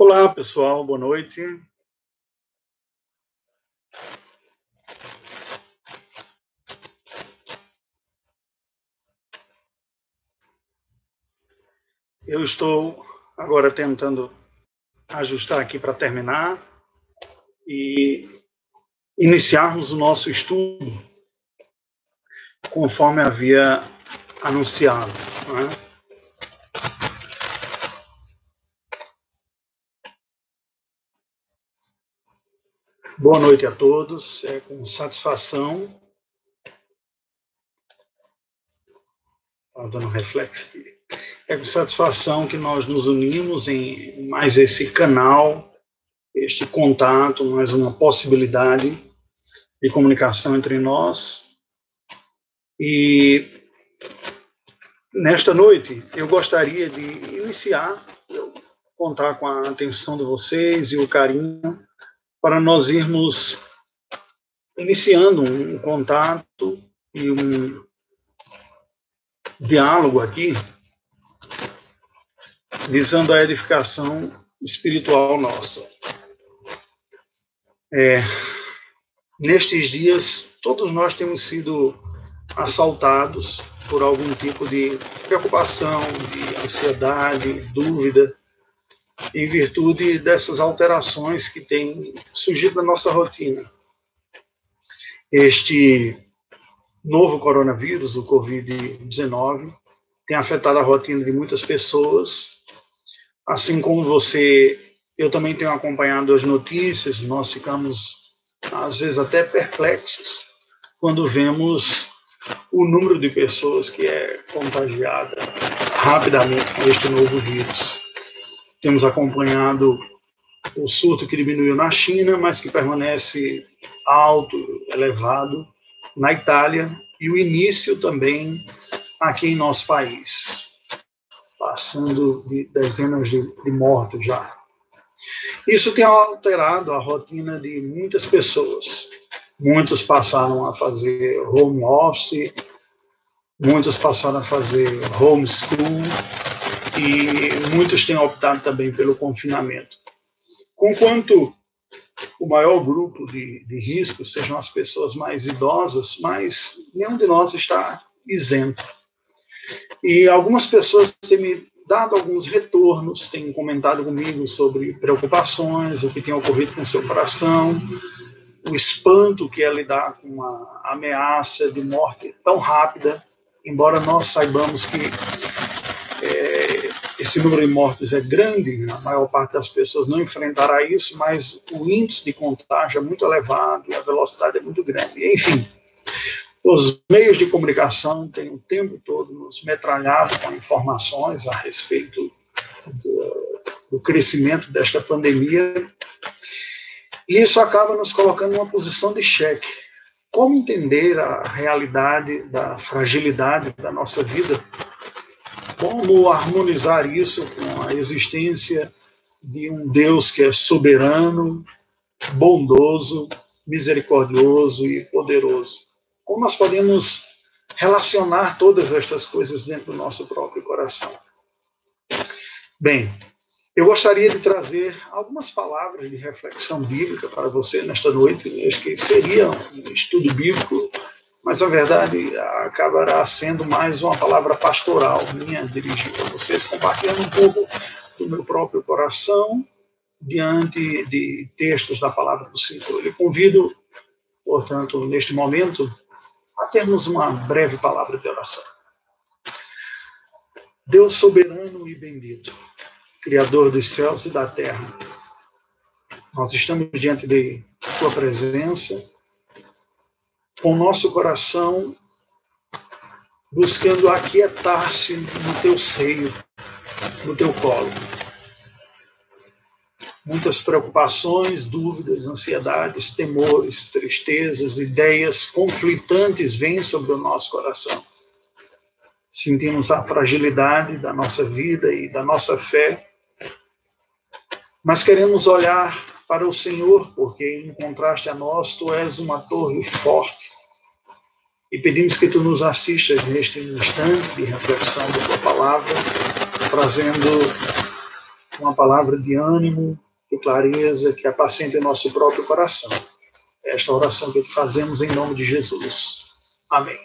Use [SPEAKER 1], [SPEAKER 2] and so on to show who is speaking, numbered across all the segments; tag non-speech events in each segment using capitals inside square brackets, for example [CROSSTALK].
[SPEAKER 1] Olá, pessoal, boa noite. Eu estou agora tentando ajustar aqui para terminar e iniciarmos o nosso estudo conforme havia anunciado. Né? Boa noite a todos. É com satisfação. Estava dando um reflexo aqui. É com satisfação que nós nos unimos em mais esse canal, este contato, mais uma possibilidade de comunicação entre nós. E nesta noite eu gostaria de iniciar, contar com a atenção de vocês e o carinho para nós irmos iniciando um contato e um diálogo aqui, visando a edificação espiritual nossa. É, nestes dias, todos nós temos sido assaltados por algum tipo de preocupação, de ansiedade, dúvida, em virtude dessas alterações que têm surgido na nossa rotina. Este novo coronavírus, o Covid-19, tem afetado a rotina de muitas pessoas. Assim como você, eu também tenho acompanhado as notícias, nós ficamos, às vezes, até perplexos quando vemos o número de pessoas que é contagiada rapidamente com este novo vírus. Temos acompanhado o surto que diminuiu na China, mas que permanece alto, elevado na Itália, e o início também aqui em nosso país, passando de dezenas de, de mortos já. Isso tem alterado a rotina de muitas pessoas. Muitos passaram a fazer home office, muitos passaram a fazer homeschool, e muitos têm optado também pelo confinamento. Conquanto o maior grupo de, de risco sejam as pessoas mais idosas, mas nenhum de nós está isento. E algumas pessoas têm me dado alguns retornos, têm comentado comigo sobre preocupações, o que tem ocorrido com seu coração, o espanto que é lidar com uma ameaça de morte tão rápida, embora nós saibamos que esse número de mortes é grande, a maior parte das pessoas não enfrentará isso, mas o índice de contágio é muito elevado a velocidade é muito grande. Enfim, os meios de comunicação têm o tempo todo nos metralhado com informações a respeito do, do crescimento desta pandemia, e isso acaba nos colocando numa posição de cheque. Como entender a realidade da fragilidade da nossa vida como harmonizar isso com a existência de um Deus que é soberano, bondoso, misericordioso e poderoso? Como nós podemos relacionar todas estas coisas dentro do nosso próprio coração? Bem, eu gostaria de trazer algumas palavras de reflexão bíblica para você nesta noite. Que seria um estudo bíblico mas a verdade acabará sendo mais uma palavra pastoral minha dirigida a vocês, compartilhando um pouco do meu próprio coração diante de textos da palavra do Senhor. Eu convido, portanto, neste momento, a termos uma breve palavra de oração. Deus soberano e bendito, Criador dos céus e da terra, nós estamos diante de Tua presença com nosso coração buscando aquietar-se no teu seio, no teu colo. Muitas preocupações, dúvidas, ansiedades, temores, tristezas, ideias conflitantes vêm sobre o nosso coração. Sentimos a fragilidade da nossa vida e da nossa fé, mas queremos olhar para o Senhor, porque em contraste a nós, tu és uma torre forte e pedimos que tu nos assistas neste instante de reflexão da tua palavra, trazendo uma palavra de ânimo, de clareza, que apacente o nosso próprio coração. Esta oração que fazemos em nome de Jesus. Amém.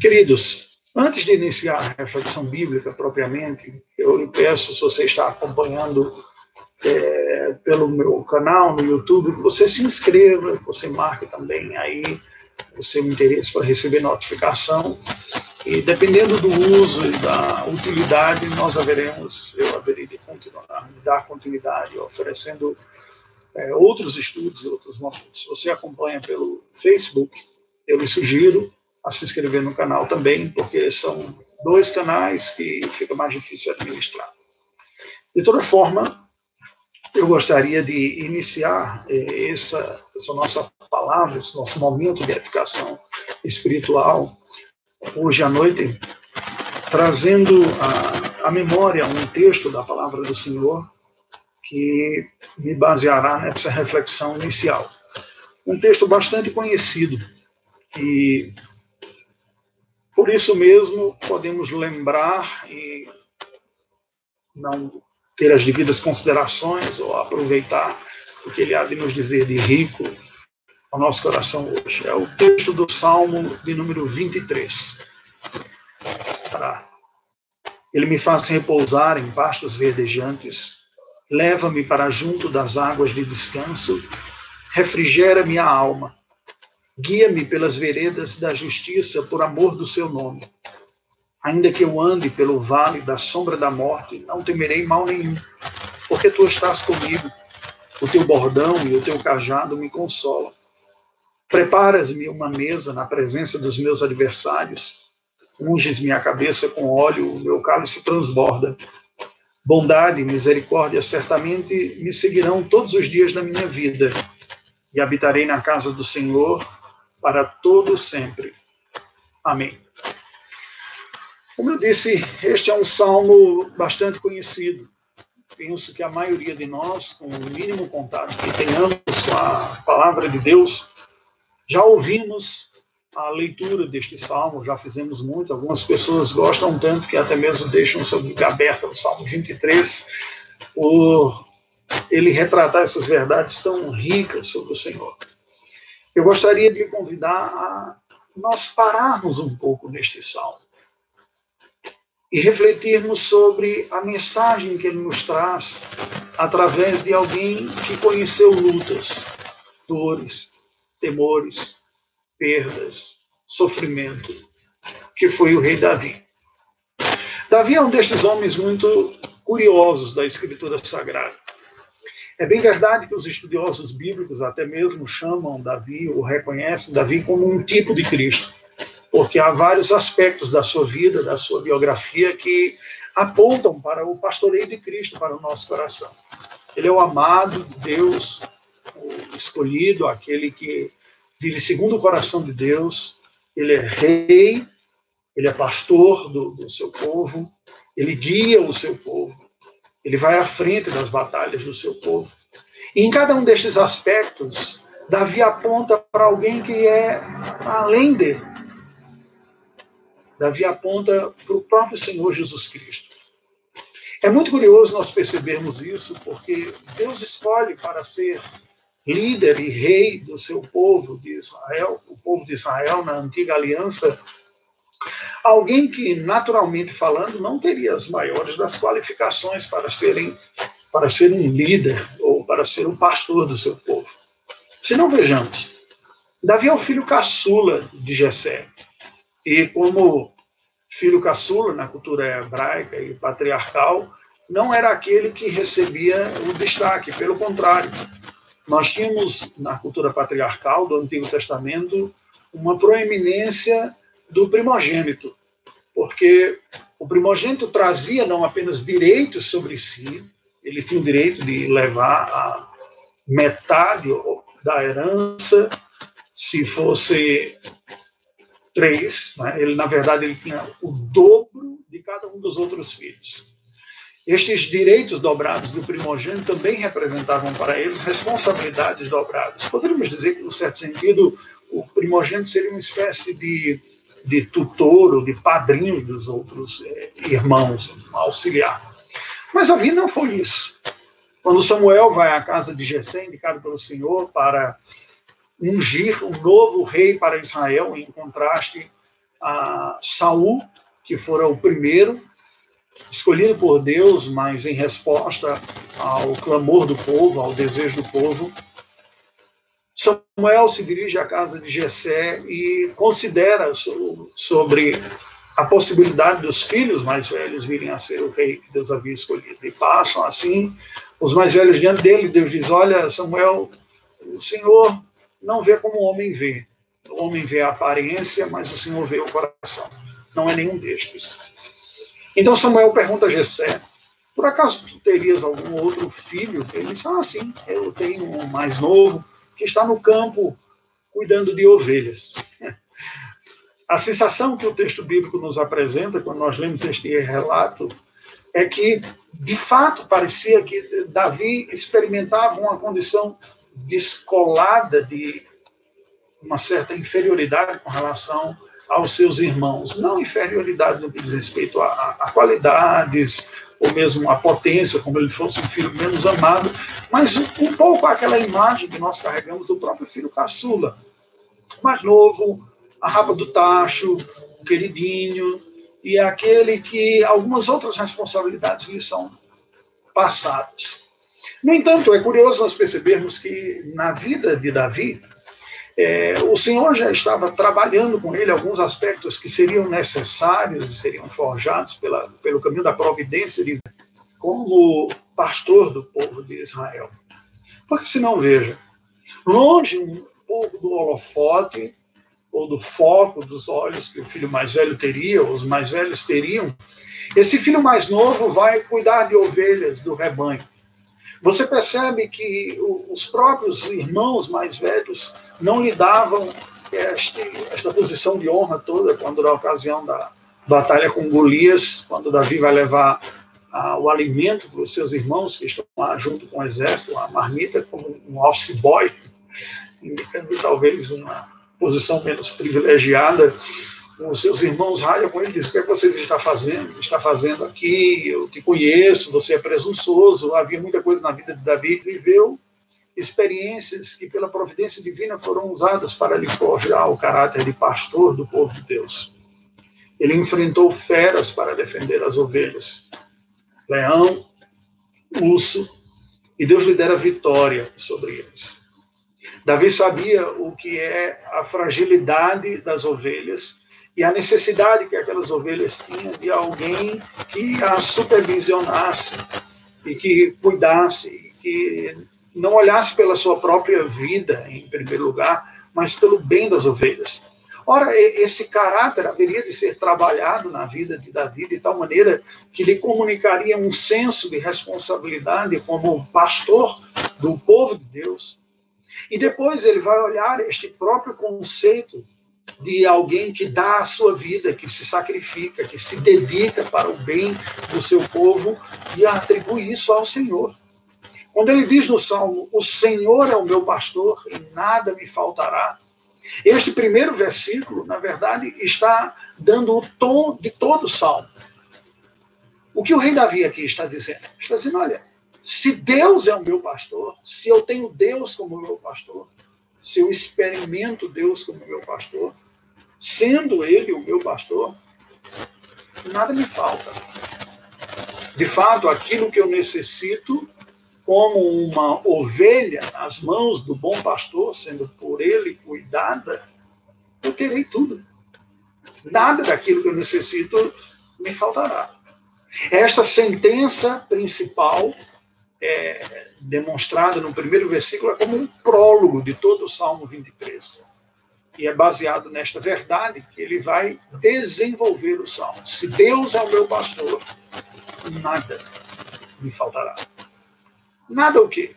[SPEAKER 1] Queridos, antes de iniciar a reflexão bíblica propriamente, eu lhe peço, se você está acompanhando é, pelo meu canal no YouTube, você se inscreva, você marque também aí o seu interesse para receber notificação. E dependendo do uso e da utilidade, nós haveremos, eu haverei de continuar, dar continuidade, oferecendo é, outros estudos e outros momentos. Se você acompanha pelo Facebook, eu lhe sugiro a se inscrever no canal também, porque são dois canais que fica mais difícil administrar. De toda forma, eu gostaria de iniciar eh, essa, essa nossa palavra, esse nosso momento de edificação espiritual, hoje à noite, trazendo à memória um texto da palavra do Senhor que me baseará nessa reflexão inicial. Um texto bastante conhecido e por isso mesmo podemos lembrar e não ter as devidas considerações ou aproveitar o que ele há de nos dizer de rico ao nosso coração hoje. É o texto do Salmo de número 23. Para ele me faz repousar em pastos verdejantes Leva-me para junto das águas de descanso, refrigera minha alma. Guia-me pelas veredas da justiça por amor do seu nome. Ainda que eu ande pelo vale da sombra da morte, não temerei mal nenhum, porque tu estás comigo. O teu bordão e o teu cajado me consolam. Preparas-me uma mesa na presença dos meus adversários. Unges minha cabeça com óleo, o meu cálice transborda. Bondade e misericórdia certamente me seguirão todos os dias da minha vida, e habitarei na casa do Senhor para todo sempre. Amém. Como eu disse, este é um salmo bastante conhecido. Penso que a maioria de nós, com o mínimo contato que tenhamos com a palavra de Deus, já ouvimos a leitura deste salmo, já fizemos muito, algumas pessoas gostam tanto que até mesmo deixam seu Bíblia aberta no Salmo 23, por ele retratar essas verdades tão ricas sobre o Senhor. Eu gostaria de convidar a nós pararmos um pouco neste salmo e refletirmos sobre a mensagem que ele nos traz através de alguém que conheceu lutas, dores, temores, perdas, sofrimento, que foi o rei Davi. Davi é um destes homens muito curiosos da Escritura Sagrada. É bem verdade que os estudiosos bíblicos até mesmo chamam Davi, ou reconhecem Davi como um tipo de Cristo, porque há vários aspectos da sua vida, da sua biografia, que apontam para o pastoreio de Cristo para o nosso coração. Ele é o amado de Deus, o escolhido, aquele que vive segundo o coração de Deus, ele é rei, ele é pastor do, do seu povo, ele guia o seu povo, ele vai à frente das batalhas do seu povo. E em cada um destes aspectos, Davi aponta para alguém que é além dele. Davi aponta para o próprio Senhor Jesus Cristo. É muito curioso nós percebermos isso, porque Deus escolhe para ser líder e rei do seu povo de Israel, o povo de Israel na antiga aliança, alguém que, naturalmente falando, não teria as maiores das qualificações para serem para ser um líder ou para ser um pastor do seu povo. Se não vejamos, Davi é o filho caçula de Jessé. E como filho caçula na cultura hebraica e patriarcal, não era aquele que recebia o destaque, pelo contrário, nós tínhamos na cultura patriarcal do Antigo Testamento uma proeminência do primogênito, porque o primogênito trazia não apenas direitos sobre si, ele tinha o direito de levar a metade da herança, se fosse três, né? ele na verdade ele tinha o dobro de cada um dos outros filhos. Estes direitos dobrados do primogênito também representavam para eles responsabilidades dobradas. Poderíamos dizer que, no certo sentido, o primogênito seria uma espécie de, de tutor ou de padrinho dos outros é, irmãos, um auxiliar. Mas Davi não foi isso. Quando Samuel vai à casa de Jessé, indicado pelo Senhor, para ungir um novo rei para Israel, em contraste a Saul, que fora o primeiro, escolhido por Deus, mas em resposta ao clamor do povo, ao desejo do povo, Samuel se dirige à casa de Jessé e considera sobre a possibilidade dos filhos mais velhos virem a ser o rei que Deus havia escolhido. E passam assim os mais velhos diante dele. Deus diz: Olha, Samuel, o Senhor não vê como o homem vê. O homem vê a aparência, mas o Senhor vê o coração. Não é nenhum destes. Então Samuel pergunta a Jessé: Por acaso tu terias algum outro filho? Ele diz: Ah, sim, eu tenho um mais novo que está no campo cuidando de ovelhas. [LAUGHS] A sensação que o texto bíblico nos apresenta quando nós lemos este relato é que, de fato, parecia que Davi experimentava uma condição descolada de uma certa inferioridade com relação aos seus irmãos. Não inferioridade no que diz respeito a, a qualidades, ou mesmo a potência, como ele fosse um filho menos amado, mas um pouco aquela imagem que nós carregamos do próprio filho caçula, mais novo, a rapa do tacho, o queridinho, e aquele que algumas outras responsabilidades lhe são passadas. No entanto, é curioso nós percebermos que na vida de Davi, é, o Senhor já estava trabalhando com ele alguns aspectos que seriam necessários e seriam forjados pela, pelo caminho da providência de, como pastor do povo de Israel. Porque se não veja, longe um pouco do holofote, ou do foco dos olhos que o filho mais velho teria, ou os mais velhos teriam, esse filho mais novo vai cuidar de ovelhas do rebanho. Você percebe que os próprios irmãos mais velhos não lhe davam este, esta posição de honra toda quando na ocasião da batalha com Golias, quando Davi vai levar ah, o alimento para os seus irmãos que estão lá junto com o exército, a marmita como um office boy, indicando talvez uma posição menos privilegiada, os seus irmãos raiam com ele e dizem, o que, é que você está fazendo? Está fazendo aqui, eu te conheço, você é presunçoso. Havia muita coisa na vida de Davi, viveu experiências que pela providência divina foram usadas para lhe forjar o caráter de pastor do povo de Deus. Ele enfrentou feras para defender as ovelhas, leão, urso, e Deus lhe dera vitória sobre eles. Davi sabia o que é a fragilidade das ovelhas e a necessidade que aquelas ovelhas tinham de alguém que as supervisionasse e que cuidasse, que não olhasse pela sua própria vida em primeiro lugar, mas pelo bem das ovelhas. Ora, esse caráter haveria de ser trabalhado na vida de Davi de tal maneira que lhe comunicaria um senso de responsabilidade como pastor do povo de Deus, e depois ele vai olhar este próprio conceito de alguém que dá a sua vida, que se sacrifica, que se dedica para o bem do seu povo e atribui isso ao Senhor. Quando ele diz no Salmo: O Senhor é o meu pastor e nada me faltará. Este primeiro versículo, na verdade, está dando o tom de todo o Salmo. O que o rei Davi aqui está dizendo? Está dizendo: olha, se Deus é o meu pastor, se eu tenho Deus como meu pastor, se eu experimento Deus como meu pastor, sendo Ele o meu pastor, nada me falta. De fato, aquilo que eu necessito, como uma ovelha nas mãos do bom pastor, sendo por Ele cuidada, eu terei tudo. Nada daquilo que eu necessito me faltará. Esta sentença principal é, demonstrada no primeiro versículo é como um prólogo de todo o Salmo 23. E é baseado nesta verdade que ele vai desenvolver o Salmo. Se Deus é o meu pastor, nada me faltará. Nada o quê?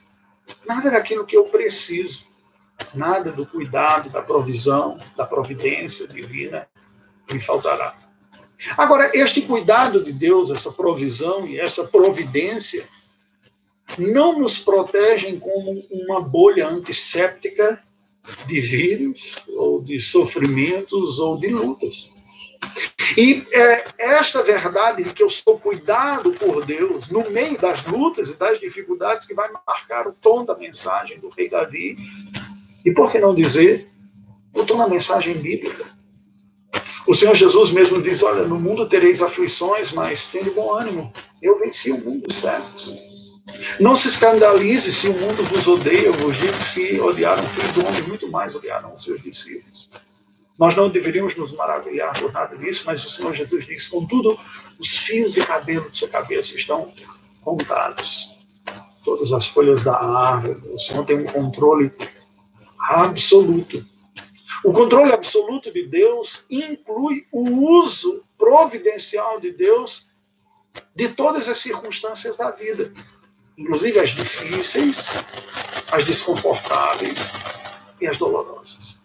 [SPEAKER 1] Nada daquilo que eu preciso. Nada do cuidado, da provisão, da providência divina me faltará. Agora, este cuidado de Deus, essa provisão e essa providência não nos protegem como uma bolha antisséptica de vírus, ou de sofrimentos, ou de lutas. E é esta verdade de que eu sou cuidado por Deus no meio das lutas e das dificuldades que vai marcar o tom da mensagem do rei Davi. E por que não dizer o tom da mensagem bíblica? O Senhor Jesus mesmo diz: Olha, no mundo tereis aflições, mas tenha bom ânimo. Eu venci o mundo servos. Não se escandalize se o mundo vos odeia, vos digo se odiaram o filho do homem, muito mais odiaram os seus discípulos. Nós não deveríamos nos maravilhar por nada disso, mas o Senhor Jesus diz: contudo, os fios de cabelo de sua cabeça estão contados. Todas as folhas da árvore, o Senhor tem um controle absoluto. O controle absoluto de Deus inclui o uso providencial de Deus de todas as circunstâncias da vida, inclusive as difíceis, as desconfortáveis e as dolorosas.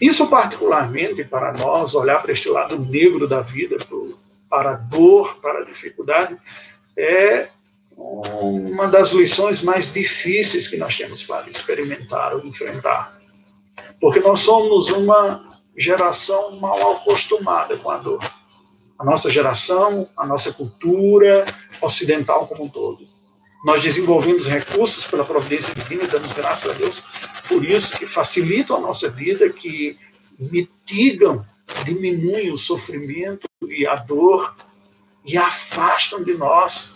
[SPEAKER 1] Isso, particularmente, para nós, olhar para este lado negro da vida, para a dor, para a dificuldade, é uma das lições mais difíceis que nós temos para experimentar ou enfrentar. Porque nós somos uma geração mal acostumada com a dor. A nossa geração, a nossa cultura ocidental como um todo. Nós desenvolvemos recursos pela providência divina e damos graças a Deus por isso que facilitam a nossa vida, que mitigam, diminuem o sofrimento e a dor e afastam de nós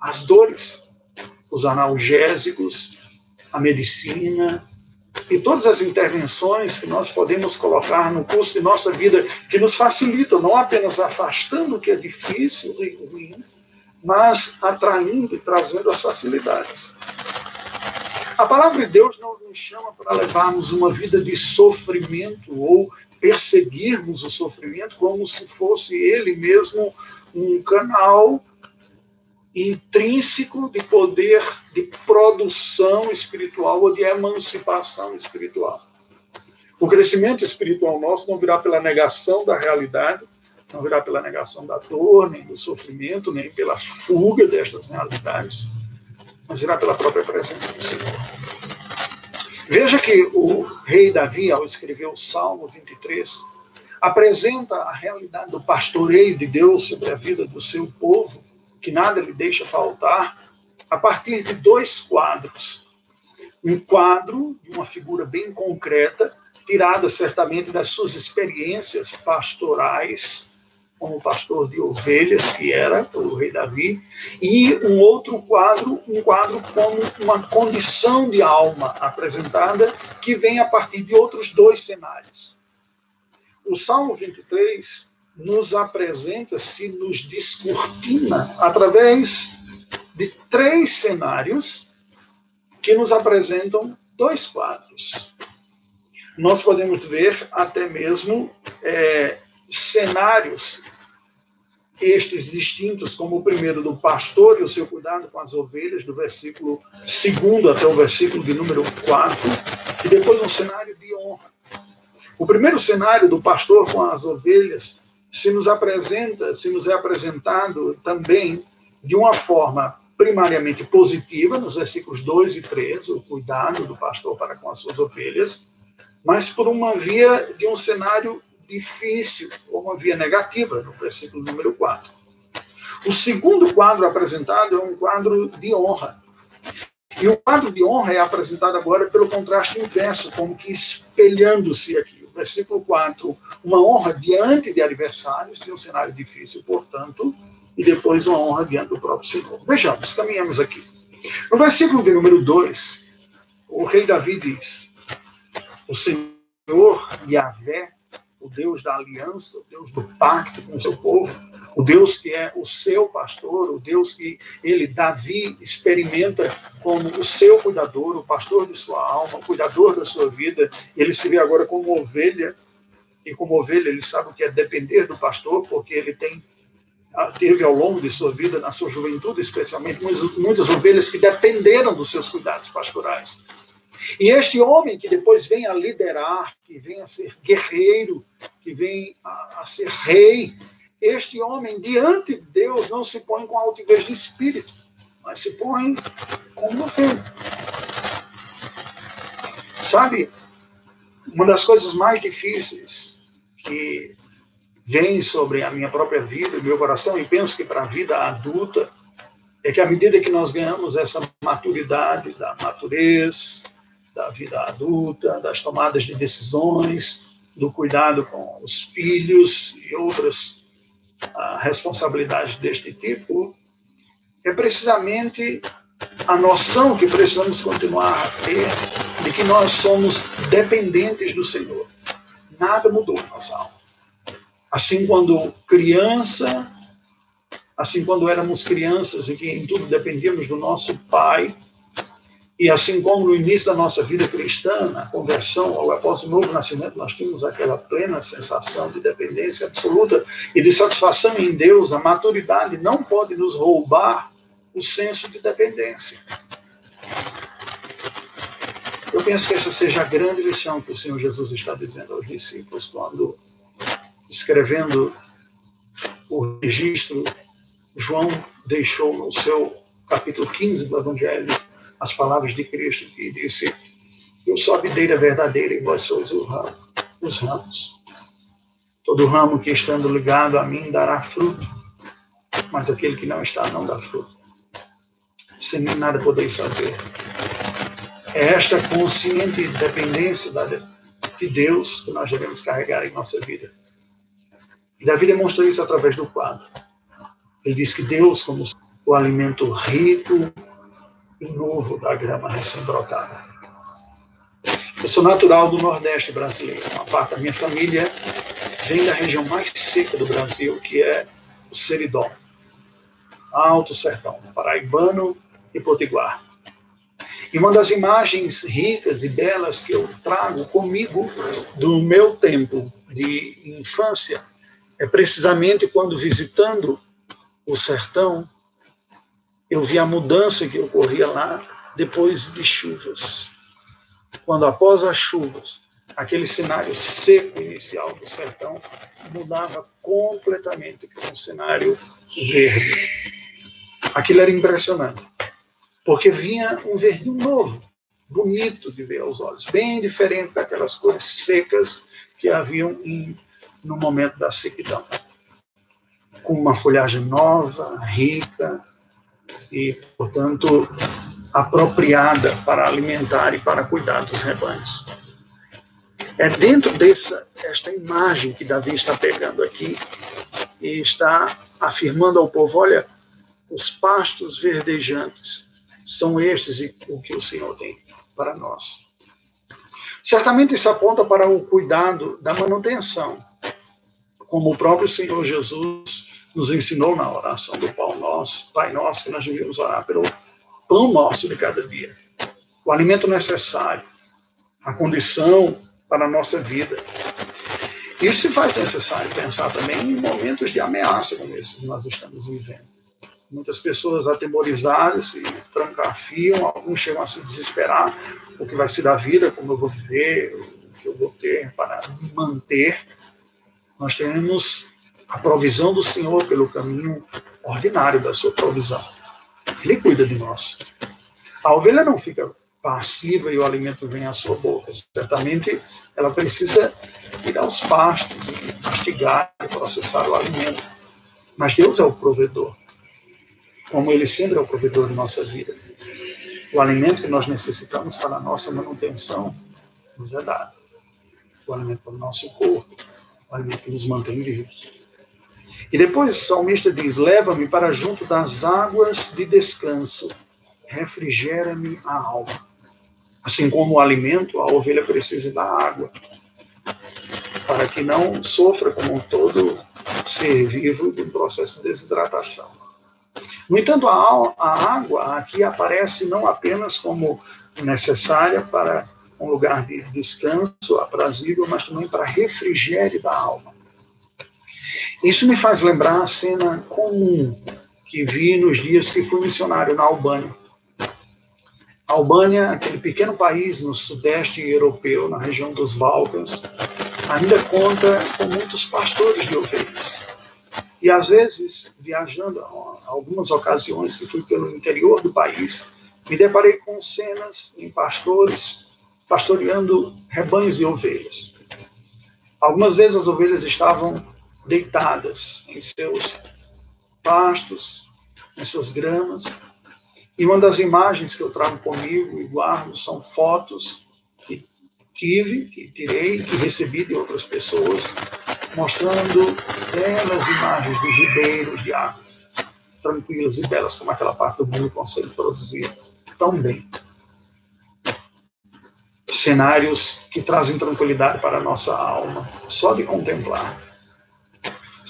[SPEAKER 1] as dores, os analgésicos, a medicina e todas as intervenções que nós podemos colocar no curso de nossa vida que nos facilitam, não apenas afastando o que é difícil e ruim, mas atraindo e trazendo as facilidades. A palavra de Deus não nos chama para levarmos uma vida de sofrimento ou perseguirmos o sofrimento como se fosse ele mesmo um canal intrínseco de poder de produção espiritual ou de emancipação espiritual. O crescimento espiritual nosso não virá pela negação da realidade, não virá pela negação da dor, nem do sofrimento, nem pela fuga destas realidades mas irá pela própria presença do Senhor. Veja que o rei Davi, ao escrever o Salmo 23, apresenta a realidade do pastoreio de Deus sobre a vida do seu povo, que nada lhe deixa faltar, a partir de dois quadros. Um quadro de uma figura bem concreta, tirada certamente das suas experiências pastorais como pastor de ovelhas, que era o rei Davi, e um outro quadro, um quadro como uma condição de alma apresentada, que vem a partir de outros dois cenários. O Salmo 23 nos apresenta, se nos descortina, através de três cenários que nos apresentam dois quadros. Nós podemos ver até mesmo é, cenários estes distintos, como o primeiro do pastor e o seu cuidado com as ovelhas, do versículo 2 até o versículo de número 4, e depois um cenário de honra. O primeiro cenário do pastor com as ovelhas se nos apresenta, se nos é apresentado também de uma forma primariamente positiva, nos versículos 2 e 3, o cuidado do pastor para com as suas ovelhas, mas por uma via de um cenário difícil, ou uma via negativa, no versículo número 4. O segundo quadro apresentado é um quadro de honra. E o quadro de honra é apresentado agora pelo contraste inverso, como que espelhando-se aqui. O versículo 4, uma honra diante de adversários, de um cenário difícil, portanto, e depois uma honra diante do próprio Senhor. Vejamos, caminhamos aqui. No versículo de número 2, o rei Davi diz: O Senhor Yahvé o Deus da aliança, o Deus do pacto com o seu povo, o Deus que é o seu pastor, o Deus que ele, Davi, experimenta como o seu cuidador, o pastor de sua alma, o cuidador da sua vida. Ele se vê agora como ovelha, e como ovelha ele sabe o que é depender do pastor, porque ele tem ah, teve ao longo de sua vida, na sua juventude especialmente, muitas, muitas ovelhas que dependeram dos seus cuidados pastorais. E este homem que depois vem a liderar, que vem a ser guerreiro, que vem a, a ser rei, este homem diante de Deus não se põe com altivez de espírito, mas se põe como rei. Sabe, uma das coisas mais difíceis que vem sobre a minha própria vida, o meu coração, e penso que para a vida adulta, é que à medida que nós ganhamos essa maturidade da maturez, da vida adulta, das tomadas de decisões, do cuidado com os filhos e outras uh, responsabilidades deste tipo, é precisamente a noção que precisamos continuar a ter de que nós somos dependentes do Senhor. Nada mudou em nossa alma. Assim, quando criança, assim, quando éramos crianças e que em tudo dependíamos do nosso Pai, e assim como no início da nossa vida cristã, na conversão, ou após o novo nascimento, nós tínhamos aquela plena sensação de dependência absoluta e de satisfação em Deus, a maturidade não pode nos roubar o senso de dependência. Eu penso que essa seja a grande lição que o Senhor Jesus está dizendo aos discípulos quando, escrevendo o registro, João deixou no seu capítulo 15 do Evangelho as palavras de Cristo que disse: Eu sou a videira verdadeira e vós sois os ramos. Todo ramo que estando ligado a mim dará fruto, mas aquele que não está não dá fruto. Sem mim nada podeis fazer. É esta consciente dependência de Deus que nós devemos carregar em nossa vida. E Davi demonstra isso através do quadro. Ele diz que Deus, como o alimento rico e novo da grama recém-brotada. Eu sou natural do Nordeste brasileiro. Uma parte da minha família vem da região mais seca do Brasil, que é o Seridó, Alto Sertão, paraibano e potiguar. E uma das imagens ricas e belas que eu trago comigo do meu tempo de infância é precisamente quando visitando o sertão, eu vi a mudança que ocorria lá depois de chuvas. Quando após as chuvas, aquele cenário seco inicial do sertão mudava completamente para um cenário verde. Aquilo era impressionante porque vinha um verdinho novo, bonito de ver aos olhos, bem diferente daquelas cores secas que haviam em, no momento da sequidão. Com uma folhagem nova, rica e, portanto, apropriada para alimentar e para cuidar dos rebanhos. É dentro dessa esta imagem que Davi está pegando aqui e está afirmando ao povo: olha, os pastos verdejantes são estes o que o Senhor tem para nós. Certamente isso aponta para o cuidado da manutenção, como o próprio Senhor Jesus nos ensinou na oração do Pai Nosso, Pai Nosso, que nós devemos orar pelo pão nosso de cada dia, o alimento necessário, a condição para a nossa vida. Isso se faz necessário pensar também em momentos de ameaça como esses que nós estamos vivendo. Muitas pessoas atemorizadas se trancafiam, alguns chegam a se desesperar o que vai ser da vida, como eu vou viver, o que eu vou ter para me manter. Nós temos a provisão do Senhor pelo caminho ordinário da sua provisão. Ele cuida de nós. A ovelha não fica passiva e o alimento vem à sua boca. Certamente ela precisa ir aos pastos e mastigar e processar o alimento. Mas Deus é o provedor como Ele sempre é o provedor de nossa vida. O alimento que nós necessitamos para a nossa manutenção nos é dado. O alimento para o nosso corpo, o alimento que nos mantém vivos. E depois o salmista diz: Leva-me para junto das águas de descanso, refrigera-me a alma. Assim como o alimento, a ovelha precisa da água, para que não sofra como todo ser vivo de um processo de desidratação. No entanto, a, a água aqui aparece não apenas como necessária para um lugar de descanso aprazível, mas também para refrigério da alma. Isso me faz lembrar a cena comum que vi nos dias que fui missionário na Albânia. A Albânia, aquele pequeno país no sudeste europeu, na região dos Balcãs, ainda conta com muitos pastores de ovelhas. E às vezes, viajando, algumas ocasiões que fui pelo interior do país, me deparei com cenas em pastores pastoreando rebanhos de ovelhas. Algumas vezes as ovelhas estavam deitadas em seus pastos, em suas gramas. E uma das imagens que eu trago comigo e guardo são fotos que tive, que tirei, que recebi de outras pessoas, mostrando belas imagens de ribeiros de águas, tranquilas e belas, como aquela parte do mundo consegue produzir tão bem. Cenários que trazem tranquilidade para a nossa alma, só de contemplar.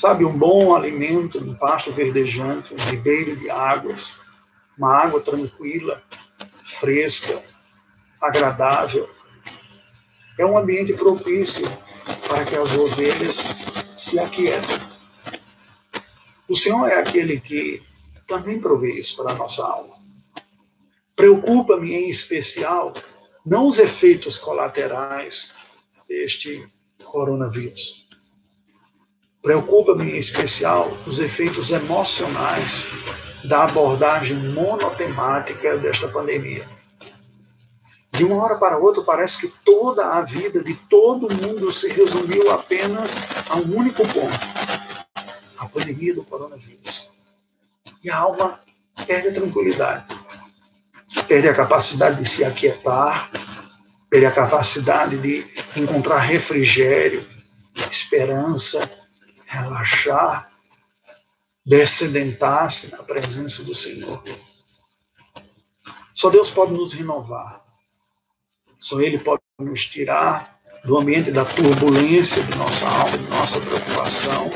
[SPEAKER 1] Sabe, um bom alimento, um pasto verdejante, um ribeiro de águas, uma água tranquila, fresca, agradável. É um ambiente propício para que as ovelhas se aquietem. O Senhor é aquele que também provê isso para a nossa alma. Preocupa-me em especial não os efeitos colaterais deste coronavírus. Preocupa-me em especial os efeitos emocionais da abordagem monotemática desta pandemia. De uma hora para outra, parece que toda a vida de todo mundo se resumiu apenas a um único ponto: a pandemia do coronavírus. E a alma perde a tranquilidade, perde a capacidade de se aquietar, perde a capacidade de encontrar refrigério, esperança, relaxar, descedentar-se na presença do Senhor. Só Deus pode nos renovar. Só Ele pode nos tirar do ambiente da turbulência de nossa alma, de nossa preocupação,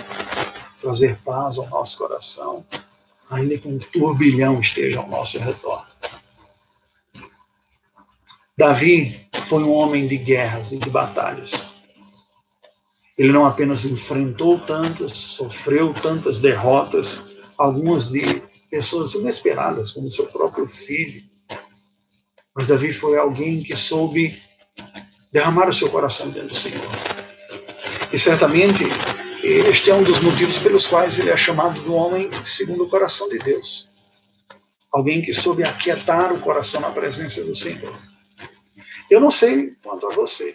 [SPEAKER 1] trazer paz ao nosso coração, ainda que um turbilhão esteja ao nosso redor. Davi foi um homem de guerras e de batalhas. Ele não apenas enfrentou tantas, sofreu tantas derrotas, algumas de pessoas inesperadas, como seu próprio filho, mas Davi foi alguém que soube derramar o seu coração dentro do Senhor. E certamente este é um dos motivos pelos quais ele é chamado do homem segundo o coração de Deus. Alguém que soube aquietar o coração na presença do Senhor. Eu não sei quanto a você,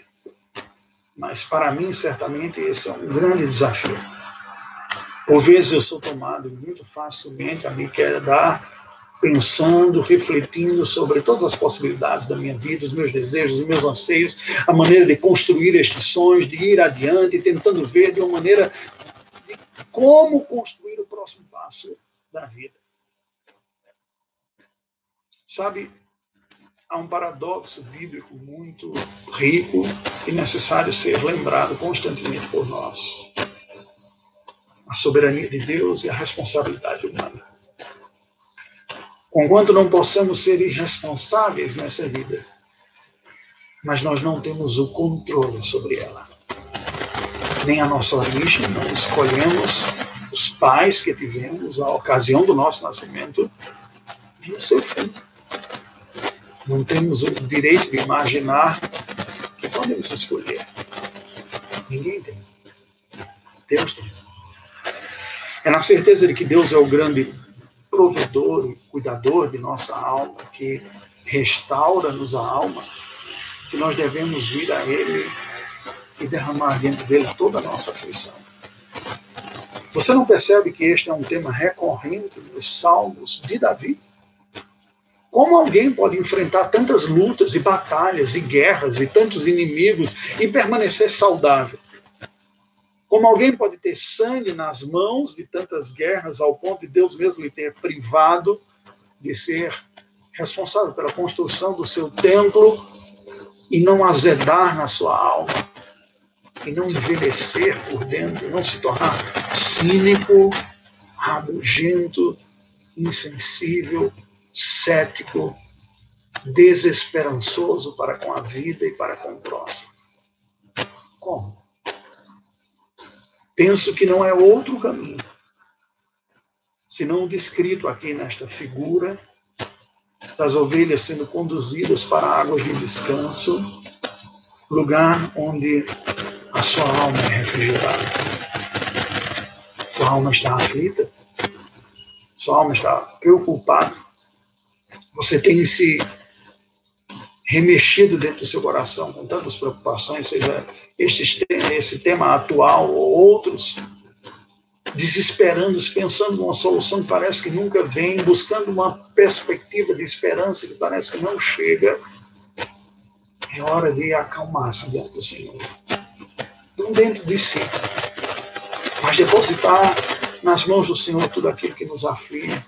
[SPEAKER 1] mas para mim, certamente, esse é um grande desafio. Por vezes eu sou tomado muito facilmente a me quedar pensando, refletindo sobre todas as possibilidades da minha vida, os meus desejos, os meus anseios, a maneira de construir estes sonhos, de ir adiante, tentando ver de uma maneira de como construir o próximo passo da vida. Sabe, há um paradoxo bíblico muito rico e necessário ser lembrado constantemente por nós. A soberania de Deus e a responsabilidade humana. Conquanto não possamos ser irresponsáveis nessa vida, mas nós não temos o controle sobre ela. Nem a nossa origem, não escolhemos os pais que tivemos, a ocasião do nosso nascimento, nem o seu fim. Não temos o direito de imaginar que podemos escolher. Ninguém tem. Deus tem. É na certeza de que Deus é o grande provedor e cuidador de nossa alma, que restaura-nos a alma, que nós devemos vir a Ele e derramar dentro dele toda a nossa aflição. Você não percebe que este é um tema recorrente nos salmos de Davi? Como alguém pode enfrentar tantas lutas e batalhas e guerras e tantos inimigos e permanecer saudável? Como alguém pode ter sangue nas mãos de tantas guerras, ao ponto de Deus mesmo lhe ter privado de ser responsável pela construção do seu templo e não azedar na sua alma, e não envelhecer por dentro, não se tornar cínico, rabugento, insensível, cético, desesperançoso para com a vida e para com o próximo. Como? penso que não é outro caminho, senão o descrito aqui nesta figura das ovelhas sendo conduzidas para águas de descanso, lugar onde a sua alma é refrigerada. Sua alma está aflita, sua alma está preocupada, você tem se remexido dentro do seu coração com tantas preocupações, seja este, esse tema atual ou outros, desesperando-se, pensando numa solução que parece que nunca vem, buscando uma perspectiva de esperança que parece que não chega, é hora de acalmar-se diante do Senhor. Não dentro de si, mas depositar nas mãos do Senhor tudo aquilo que nos aflige.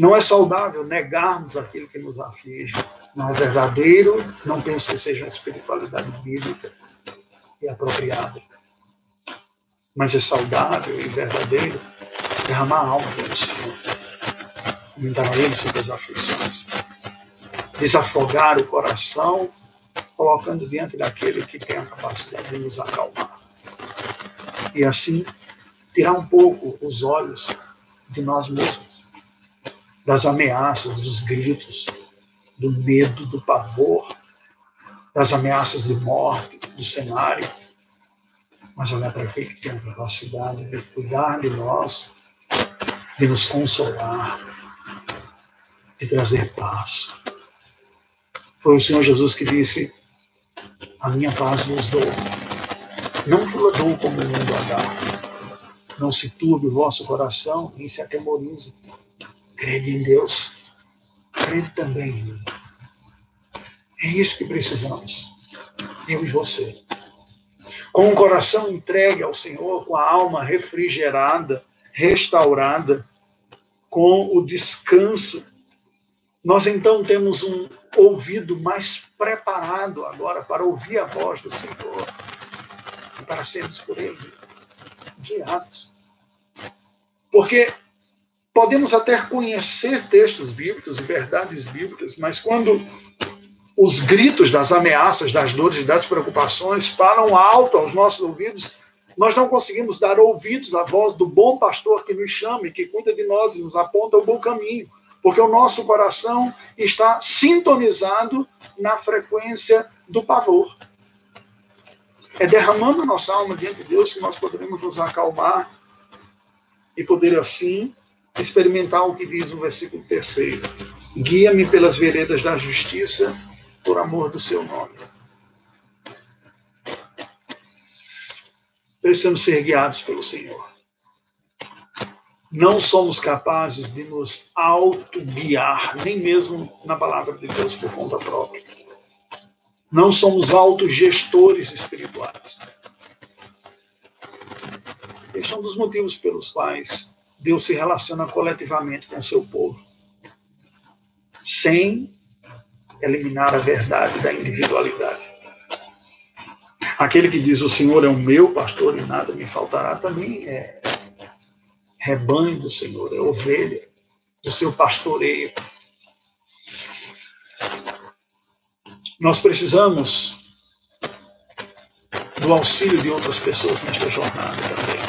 [SPEAKER 1] Não é saudável negarmos aquilo que nos aflige. Não é verdadeiro, não penso que seja uma espiritualidade bíblica e apropriada. Mas é saudável e verdadeiro derramar a alma pelo Senhor. Comentar a Ele sobre as aflições. Desafogar o coração, colocando diante daquele que tem a capacidade de nos acalmar. E assim, tirar um pouco os olhos de nós mesmos, das ameaças, dos gritos, do medo, do pavor, das ameaças de morte, do cenário, mas olhar para aquele que tem a capacidade de cuidar de nós, de nos consolar, de trazer paz. Foi o Senhor Jesus que disse: A minha paz vos dou. Não vos dou como o mundo a dar. Não se turbe o vosso coração, nem se atemorize. Crede em Deus. Crede também em mim. É isso que precisamos. Eu e você com o coração entregue ao Senhor, com a alma refrigerada, restaurada, com o descanso, nós então temos um ouvido mais preparado agora para ouvir a voz do Senhor e para sermos por Ele guiados. Porque podemos até conhecer textos bíblicos e verdades bíblicas, mas quando os gritos das ameaças, das dores e das preocupações falam alto aos nossos ouvidos, nós não conseguimos dar ouvidos à voz do bom pastor que nos chama e que cuida de nós e nos aponta o bom caminho, porque o nosso coração está sintonizado na frequência do pavor. É derramando nossa alma diante de Deus que nós poderemos nos acalmar e poder assim experimentar o que diz o versículo terceiro. Guia-me pelas veredas da justiça por amor do seu nome. Precisamos ser guiados pelo Senhor. Não somos capazes de nos auto-guiar, nem mesmo na palavra de Deus por conta própria. Não somos autogestores espirituais. Este é um dos motivos pelos quais Deus se relaciona coletivamente com seu povo. Sem eliminar a verdade da individualidade. Aquele que diz o Senhor é o meu pastor e nada me faltará também é rebanho do Senhor, é ovelha do seu pastoreio. Nós precisamos do auxílio de outras pessoas nesta jornada também.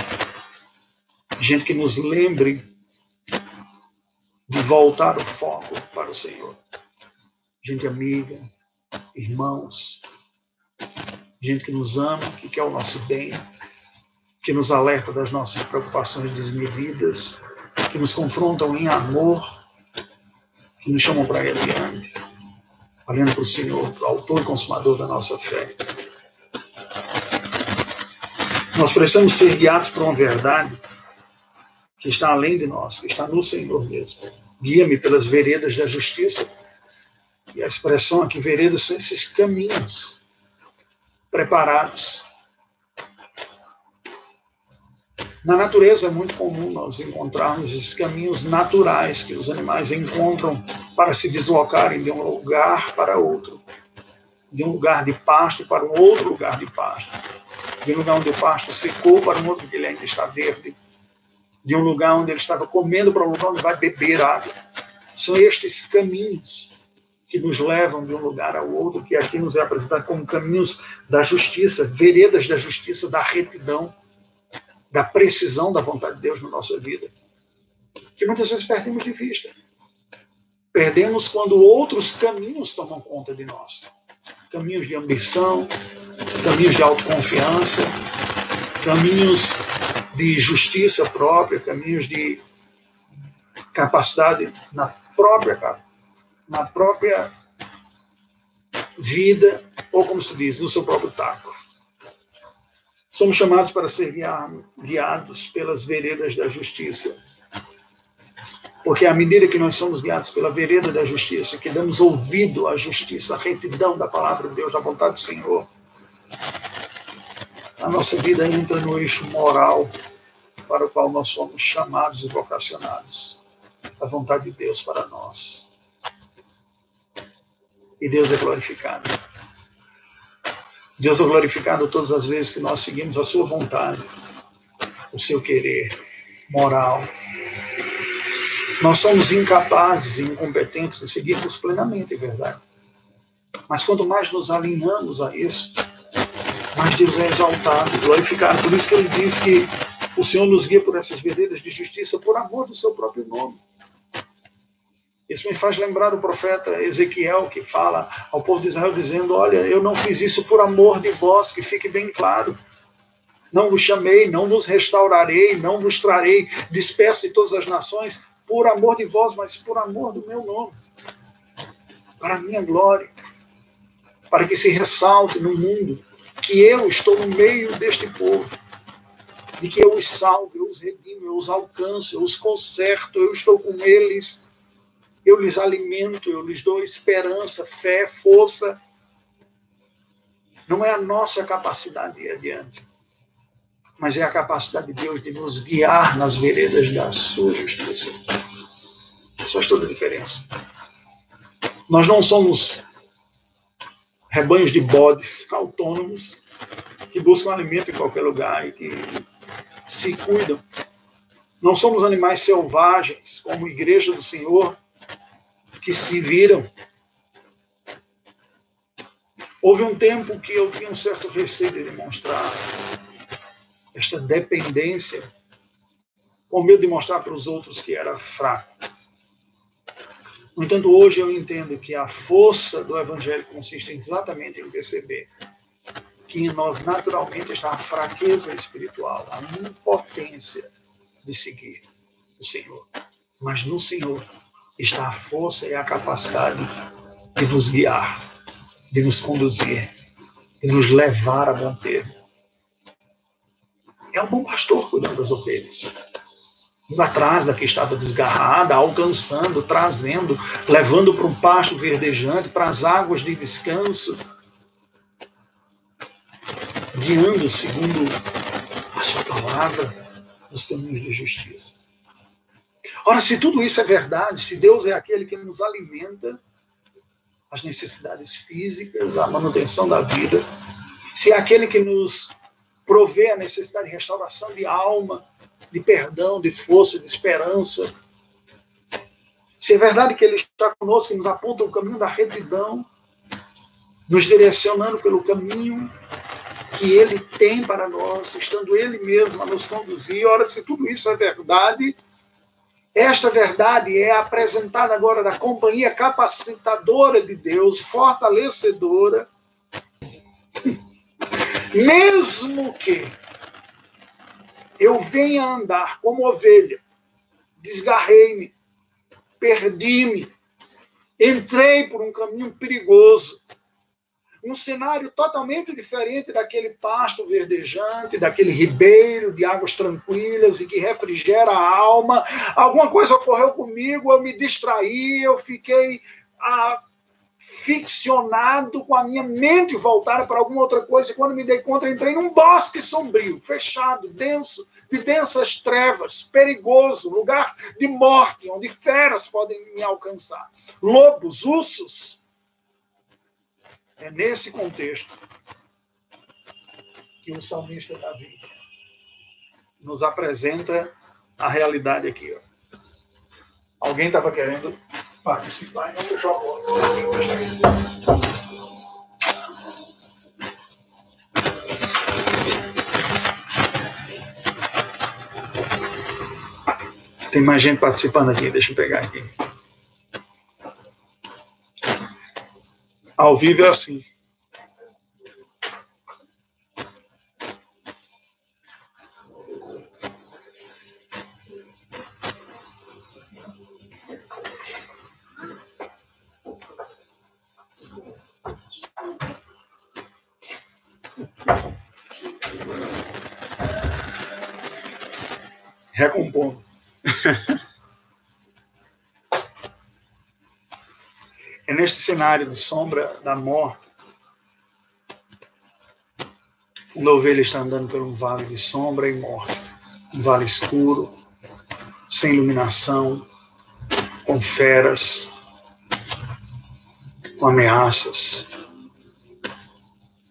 [SPEAKER 1] Gente que nos lembre de voltar o foco para o Senhor gente amiga, irmãos, gente que nos ama, que quer o nosso bem, que nos alerta das nossas preocupações desmedidas, que nos confrontam em amor, que nos chamam para adiante, olhando para o Senhor, para o autor e consumador da nossa fé. Nós precisamos ser guiados por uma verdade que está além de nós, que está no Senhor mesmo. Guia-me pelas veredas da justiça e a expressão aqui, veredas, são esses caminhos preparados. Na natureza é muito comum nós encontrarmos esses caminhos naturais que os animais encontram para se deslocarem de um lugar para outro, de um lugar de pasto para um outro lugar de pasto, de um lugar onde o pasto secou para um outro que ele ainda está verde, de um lugar onde ele estava comendo para um lugar onde vai beber água. São estes caminhos que nos levam de um lugar ao outro, que aqui nos é apresentado como caminhos da justiça, veredas da justiça, da retidão, da precisão da vontade de Deus na nossa vida, que muitas vezes perdemos de vista. Perdemos quando outros caminhos tomam conta de nós. Caminhos de ambição, caminhos de autoconfiança, caminhos de justiça própria, caminhos de capacidade na própria na própria vida, ou como se diz, no seu próprio taco. Somos chamados para ser guiados pelas veredas da justiça. Porque à medida que nós somos guiados pela vereda da justiça, que damos ouvido à justiça, à retidão da palavra de Deus, da vontade do Senhor, a nossa vida entra no eixo moral para o qual nós somos chamados e vocacionados. A vontade de Deus para nós. E Deus é glorificado. Deus é glorificado todas as vezes que nós seguimos a sua vontade, o seu querer moral. Nós somos incapazes e incompetentes de seguirmos plenamente, é verdade. Mas quanto mais nos alinhamos a isso, mais Deus é exaltado, glorificado. Por isso que ele diz que o Senhor nos guia por essas veredas de justiça por amor do seu próprio nome. Isso me faz lembrar o profeta Ezequiel, que fala ao povo de Israel, dizendo: Olha, eu não fiz isso por amor de vós, que fique bem claro. Não vos chamei, não vos restaurarei, não vos trarei disperso de todas as nações, por amor de vós, mas por amor do meu nome, para a minha glória, para que se ressalte no mundo que eu estou no meio deste povo, de que eu os salvo, eu os redimo, eu os alcanço, eu os conserto, eu estou com eles eu lhes alimento, eu lhes dou esperança, fé, força. Não é a nossa capacidade de ir adiante, mas é a capacidade de Deus de nos guiar nas veredas da sua justiça. Isso faz toda a diferença. Nós não somos rebanhos de bodes autônomos que buscam alimento em qualquer lugar e que se cuidam. Não somos animais selvagens, como igreja do Senhor, que se viram. Houve um tempo que eu tinha um certo receio de demonstrar esta dependência, com medo de mostrar para os outros que era fraco. No entanto, hoje eu entendo que a força do Evangelho consiste exatamente em perceber que em nós naturalmente está a fraqueza espiritual, a impotência de seguir o Senhor. Mas no Senhor está a força e a capacidade de nos guiar, de nos conduzir, de nos levar a bom termo. É um bom pastor cuidando das ovelhas. Indo atrás da que estava desgarrada, alcançando, trazendo, levando para um pasto verdejante, para as águas de descanso, guiando segundo a sua palavra nos caminhos de justiça. Ora, se tudo isso é verdade, se Deus é aquele que nos alimenta as necessidades físicas, a manutenção da vida, se é aquele que nos provê a necessidade de restauração de alma, de perdão, de força, de esperança, se é verdade que Ele está conosco e nos aponta o caminho da retidão, nos direcionando pelo caminho que Ele tem para nós, estando Ele mesmo a nos conduzir. Ora, se tudo isso é verdade, esta verdade é apresentada agora na companhia capacitadora de Deus, fortalecedora. Mesmo que eu venha andar como ovelha, desgarrei-me, perdi-me, entrei por um caminho perigoso, um cenário totalmente diferente daquele pasto verdejante, daquele ribeiro de águas tranquilas e que refrigera a alma. Alguma coisa ocorreu comigo, eu me distraí, eu fiquei ah, ficcionado com a minha mente voltada para alguma outra coisa, e quando me dei conta, entrei num bosque sombrio, fechado, denso, de densas trevas, perigoso, lugar de morte, onde feras podem me alcançar. Lobos, ursos, é nesse contexto que o salmista Davi nos apresenta a realidade aqui. Ó. Alguém estava querendo participar e fechou a porta. Tem mais gente participando aqui, deixa eu pegar aqui. Ao vivo é assim. Recompondo. [LAUGHS] é neste cenário de sombra da morte, quando a ovelha está andando por um vale de sombra e morte, um vale escuro, sem iluminação, com feras, com ameaças.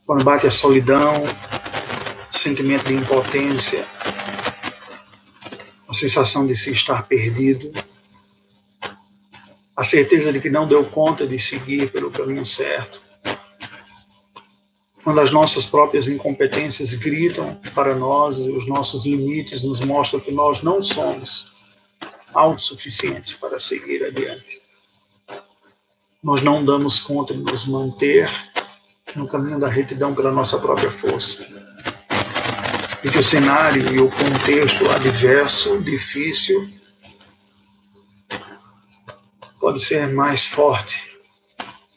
[SPEAKER 1] Quando bate a solidão, sentimento de impotência, sensação de se estar perdido, a certeza de que não deu conta de seguir pelo caminho certo. Quando as nossas próprias incompetências gritam para nós e os nossos limites nos mostram que nós não somos autossuficientes para seguir adiante. Nós não damos conta de nos manter no caminho da retidão pela nossa própria força. E que o cenário e o contexto adverso, difícil, pode ser mais forte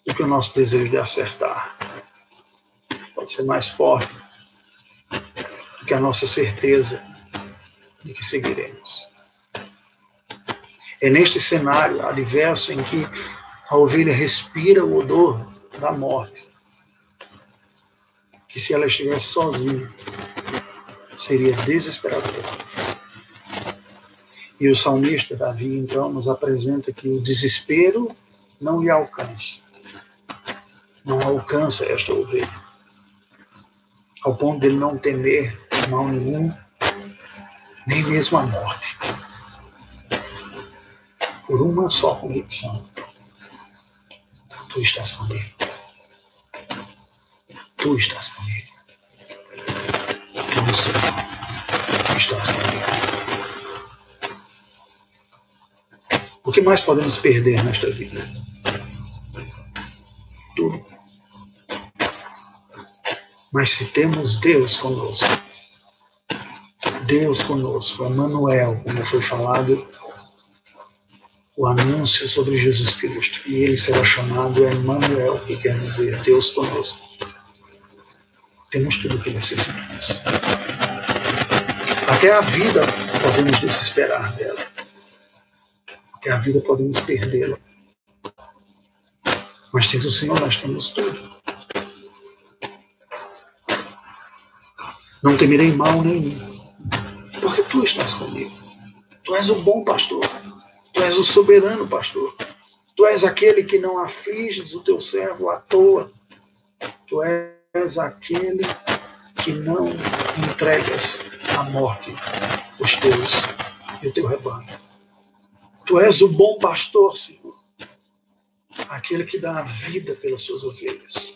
[SPEAKER 1] do que o nosso desejo de acertar. Pode ser mais forte do que a nossa certeza de que seguiremos. É neste cenário adverso em que a ovelha respira o odor da morte, que se ela estivesse sozinha, seria desesperador. E o salmista Davi, então, nos apresenta que o desespero não lhe alcança. Não alcança esta ovelha. Ao ponto de ele não temer mal nenhum, nem mesmo a morte por uma só convicção. Tu estás comigo. Tu estás comigo. Tu, Senhor, comigo. O que mais podemos perder nesta vida? Tudo. Mas se temos Deus conosco, Deus conosco, Emmanuel, como foi falado o anúncio sobre Jesus Cristo. E ele será chamado Emmanuel, que quer dizer Deus conosco. Temos tudo o que necessitamos. Até a vida podemos desesperar dela. Até a vida podemos perdê-la. Mas tendo o Senhor, nós temos tudo. Não temerei mal nenhum, porque tu estás comigo. Tu és o bom pastor Tu és o soberano, pastor. Tu és aquele que não afliges o teu servo à toa. Tu és aquele que não entregas à morte os teus e o teu rebanho. Tu és o bom pastor, Senhor. Aquele que dá a vida pelas suas ovelhas.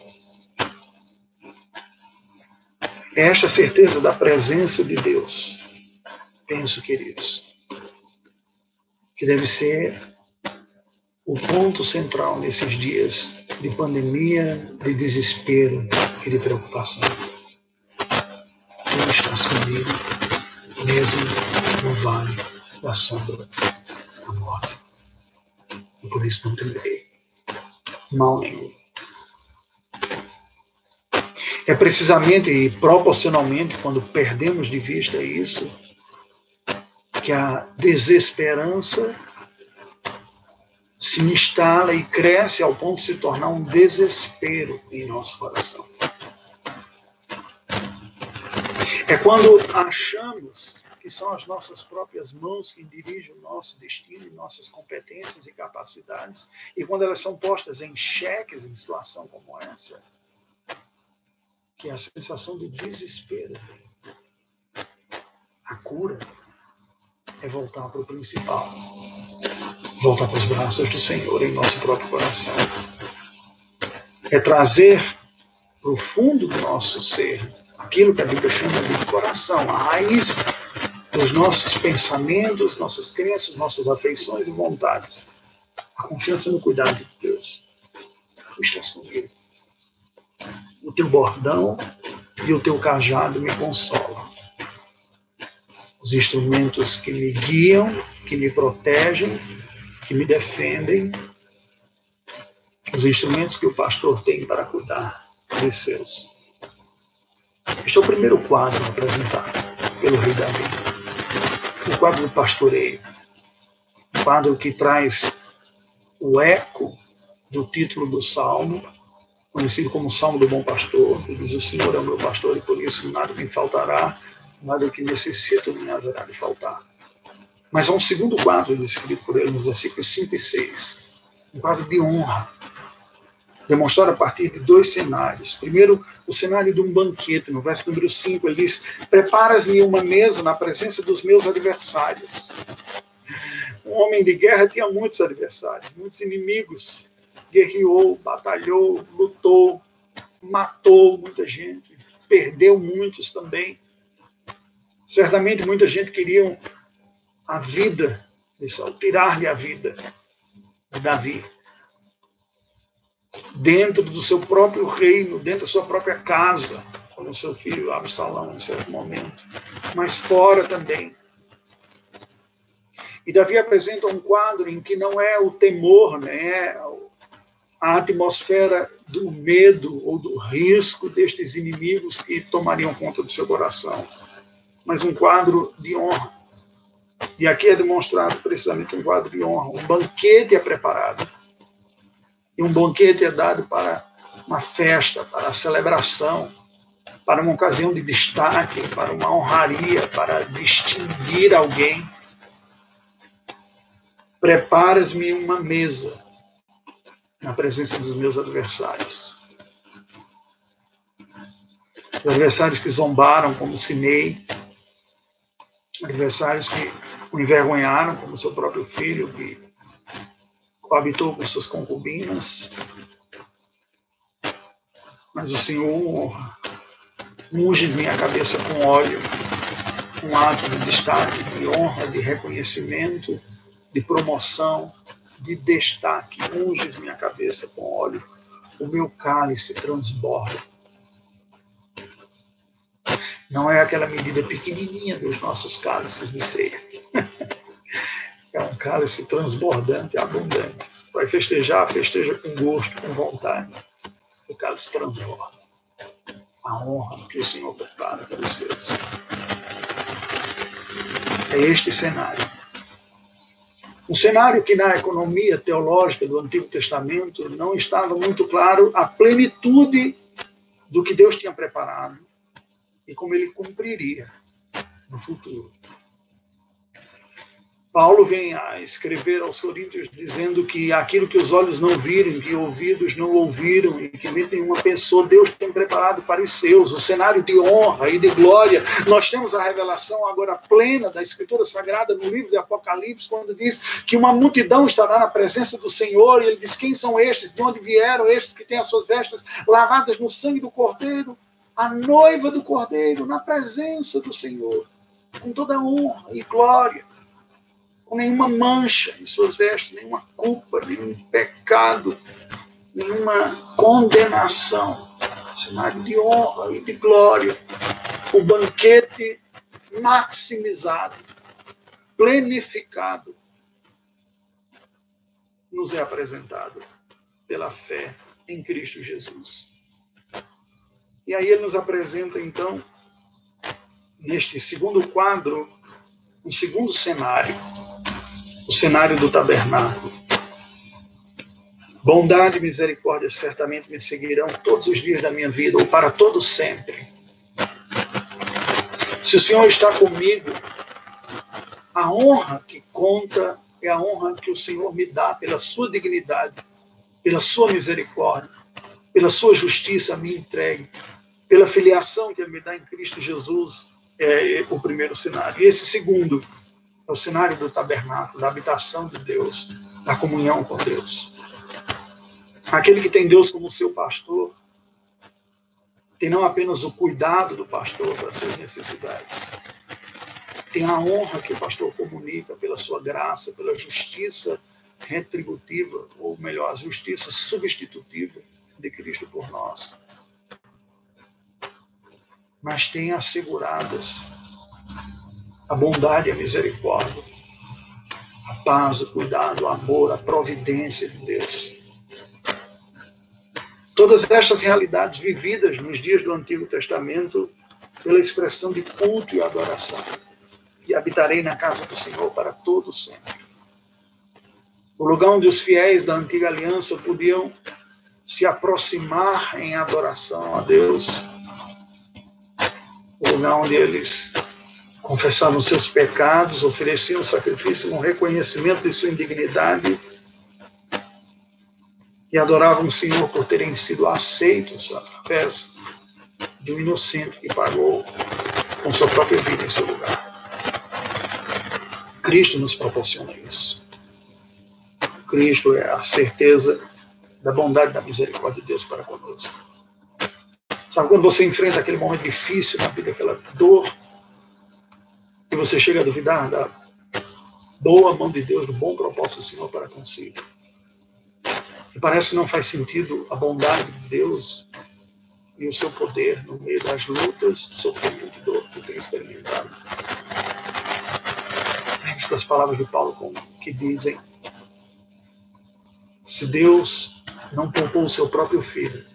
[SPEAKER 1] É esta certeza da presença de Deus. Penso, queridos, que deve ser o ponto central nesses dias de pandemia, de desespero e de preocupação. Estás comigo, mesmo no vale da sombra da morte. E por isso não temerei mal nenhum. É precisamente e proporcionalmente quando perdemos de vista isso que a desesperança se instala e cresce ao ponto de se tornar um desespero em nosso coração. É quando achamos que são as nossas próprias mãos que dirigem o nosso destino nossas competências e capacidades, e quando elas são postas em xeques em situação como essa, que é a sensação de desespero, a cura é voltar para o principal. Voltar para os braços do Senhor em nosso próprio coração. É trazer para o fundo do nosso ser aquilo que a Bíblia chama de coração, a raiz dos nossos pensamentos, nossas crenças, nossas afeições e vontades. A confiança no cuidado de Deus. Tu estás comigo. O teu bordão e o teu cajado me consolam os instrumentos que me guiam, que me protegem, que me defendem, os instrumentos que o pastor tem para cuidar de seus. Este é o primeiro quadro apresentado pelo rei Davi. O o quadro do pastoreio, um quadro que traz o eco do título do salmo, conhecido como Salmo do Bom Pastor, que diz: O Senhor é o meu pastor e por isso nada me faltará, nada que necessito me haverá de faltar. Mas há um segundo quadro descrito por ele nos versículos 5 e 6, um quadro de honra, demonstrado a partir de dois cenários. Primeiro, o cenário de um banquete, no verso número 5, ele diz: Preparas-me uma mesa na presença dos meus adversários. Um homem de guerra tinha muitos adversários, muitos inimigos. Guerreou, batalhou, lutou, matou muita gente, perdeu muitos também. Certamente muita gente queria a vida tirar-lhe a vida de Davi dentro do seu próprio reino, dentro da sua própria casa, como seu filho Absalão em certo momento, mas fora também. E Davi apresenta um quadro em que não é o temor, né, é a atmosfera do medo ou do risco destes inimigos que tomariam conta do seu coração, mas um quadro de honra. E aqui é demonstrado precisamente um quadro de honra. Um banquete é preparado e um banquete é dado para uma festa, para a celebração, para uma ocasião de destaque, para uma honraria, para distinguir alguém. Preparas-me uma mesa na presença dos meus adversários. Os adversários que zombaram, como Sinei, adversários que o envergonharam, como seu próprio filho, que coabitou com suas concubinas. Mas o Senhor unge minha cabeça com óleo, um ato de destaque, de honra, de reconhecimento, de promoção, de destaque. Unges minha cabeça com óleo, o meu cálice transborda. Não é aquela medida pequenininha dos nossos cálices de ceia. É cálice transbordante, abundante. Vai festejar, festeja com gosto, com vontade. O cálice transborda. A honra que o Senhor prepara para os seus. É este cenário. Um cenário que na economia teológica do Antigo Testamento não estava muito claro a plenitude do que Deus tinha preparado e como ele cumpriria no futuro. Paulo vem a escrever aos Coríntios dizendo que aquilo que os olhos não viram, que ouvidos não ouviram, e que nem uma pessoa, Deus tem preparado para os seus, o cenário de honra e de glória. Nós temos a revelação agora plena da Escritura Sagrada no livro de Apocalipse, quando diz que uma multidão estará na presença do Senhor, e ele diz: Quem são estes? De onde vieram estes que têm as suas vestes lavadas no sangue do Cordeiro? A noiva do Cordeiro, na presença do Senhor, com toda honra e glória com nenhuma mancha em suas vestes, nenhuma culpa, nenhum pecado, nenhuma condenação. Cenário de honra e de glória. O banquete maximizado, plenificado, nos é apresentado pela fé em Cristo Jesus. E aí ele nos apresenta, então, neste segundo quadro, um segundo cenário, o cenário do tabernáculo. Bondade e misericórdia certamente me seguirão todos os dias da minha vida, ou para todo sempre. Se o Senhor está comigo, a honra que conta é a honra que o Senhor me dá pela sua dignidade, pela sua misericórdia, pela sua justiça me entregue, pela filiação que me dá em Cristo Jesus, é o primeiro cenário. E esse segundo, é o cenário do tabernáculo, da habitação de Deus, da comunhão com Deus. Aquele que tem Deus como seu pastor, tem não apenas o cuidado do pastor para as suas necessidades, tem a honra que o pastor comunica pela sua graça, pela justiça retributiva, ou melhor, a justiça substitutiva de Cristo por nós. Mas tem asseguradas a bondade a misericórdia, a paz, o cuidado, o amor, a providência de Deus. Todas estas realidades vividas nos dias do Antigo Testamento pela expressão de culto e adoração. e habitarei na casa do Senhor para todo sempre. O lugar onde os fiéis da antiga aliança podiam se aproximar em adoração a Deus, o lugar onde eles confessavam seus pecados, ofereciam sacrifício com reconhecimento de sua indignidade e adoravam o Senhor por terem sido aceitos através de um inocente que pagou com sua própria vida em seu lugar. Cristo nos proporciona isso. Cristo é a certeza da bondade da misericórdia de Deus para conosco. Sabe, quando você enfrenta aquele momento difícil na vida, aquela dor, e você chega a duvidar da boa mão de Deus, do bom propósito do Senhor para consigo. E parece que não faz sentido a bondade de Deus e o seu poder no meio das lutas, sofrimento e dor que tem experimentado. Das palavras de Paulo que dizem: se Deus não poupou o seu próprio filho,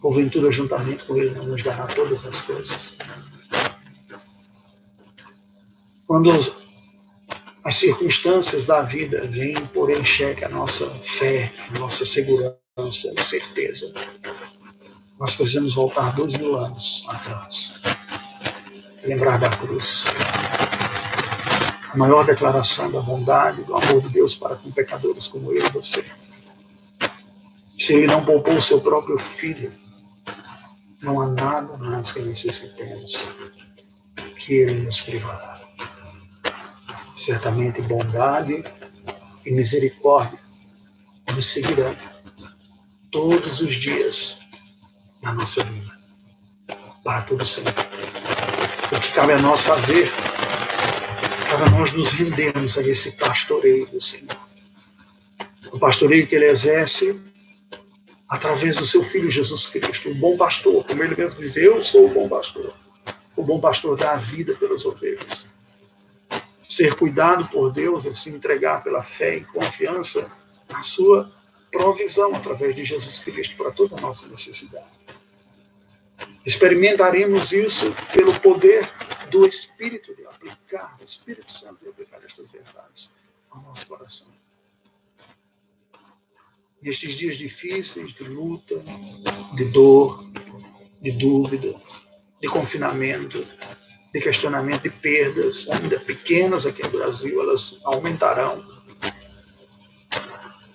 [SPEAKER 1] porventura juntamente com ele não nos dará todas as coisas. Quando as circunstâncias da vida vêm pôr em xeque a nossa fé, a nossa segurança e certeza, nós precisamos voltar dois mil anos atrás. Lembrar da cruz. A maior declaração da bondade, do amor de Deus para com pecadores como eu e você. Se ele não poupou o seu próprio filho, não há nada mais que necessitemos que ele nos privará. Certamente bondade e misericórdia nos seguirão todos os dias na nossa vida, para todo sempre. O que cabe a nós fazer, cabe a nós nos rendermos a esse pastoreio do Senhor. O pastoreio que ele exerce através do seu Filho Jesus Cristo, o bom pastor, como ele mesmo diz, eu sou o bom pastor. O bom pastor dá a vida pelas ovelhas. Ser cuidado por Deus é se entregar pela fé e confiança na sua provisão através de Jesus Cristo para toda a nossa necessidade. Experimentaremos isso pelo poder do Espírito de aplicar, do Espírito Santo de aplicar estas verdades ao nosso coração. Nestes dias difíceis de luta, de dor, de dúvida, de confinamento, de questionamento, de perdas, ainda pequenas aqui no Brasil, elas aumentarão.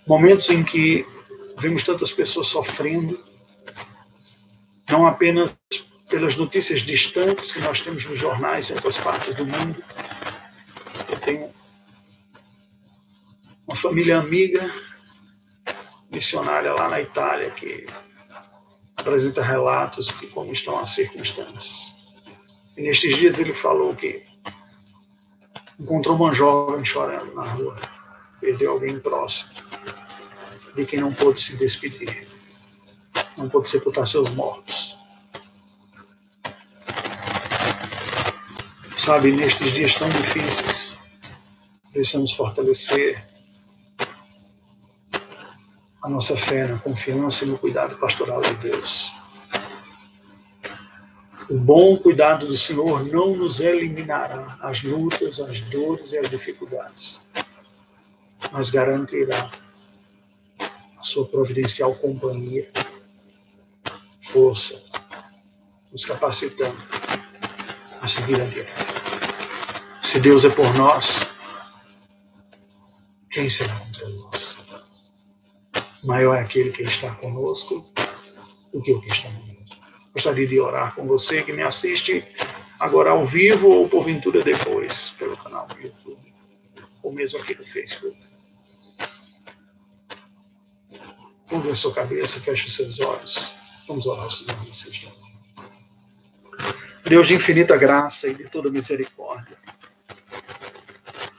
[SPEAKER 1] Momentos em que vemos tantas pessoas sofrendo, não apenas pelas notícias distantes que nós temos nos jornais em outras partes do mundo. Eu tenho uma família amiga, missionária lá na Itália, que apresenta relatos de como estão as circunstâncias. E nestes dias ele falou que encontrou uma jovem chorando na rua, perdeu alguém próximo, de quem não pôde se despedir não pode sepultar seus mortos. Sabe, nestes dias tão difíceis, precisamos fortalecer a nossa fé na confiança e no cuidado pastoral de Deus. O bom cuidado do Senhor não nos eliminará as lutas, as dores e as dificuldades, mas garantirá a sua providencial companhia força, nos capacitando a seguir adiante. Se Deus é por nós, quem será contra nós? Maior é aquele que está conosco do que o que está no mundo. Gostaria de orar com você que me assiste agora ao vivo ou porventura depois pelo canal do YouTube, ou mesmo aqui no Facebook. Curva a sua cabeça, feche os seus olhos. Vamos orar ao Senhor nesse. Deus de infinita graça e de toda misericórdia.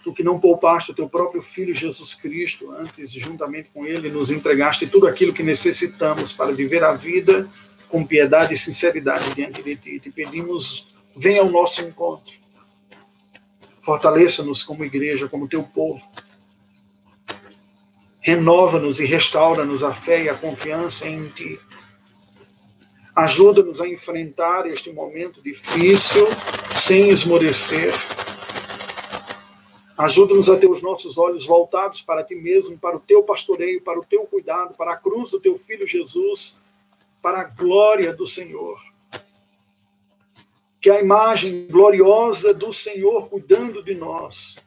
[SPEAKER 1] Tu que não poupaste o teu próprio Filho Jesus Cristo, antes, juntamente com ele, nos entregaste tudo aquilo que necessitamos para viver a vida com piedade e sinceridade diante de ti. Te pedimos, venha ao nosso encontro. Fortaleça-nos como igreja, como teu povo. Renova-nos e restaura-nos a fé e a confiança em ti. Ajuda-nos a enfrentar este momento difícil sem esmorecer, Ajuda-nos a ter os nossos olhos voltados para ti mesmo, para o teu pastoreio, para o teu cuidado, para a cruz do teu filho Jesus, para a glória do Senhor. Que a imagem gloriosa do Senhor cuidando de nós,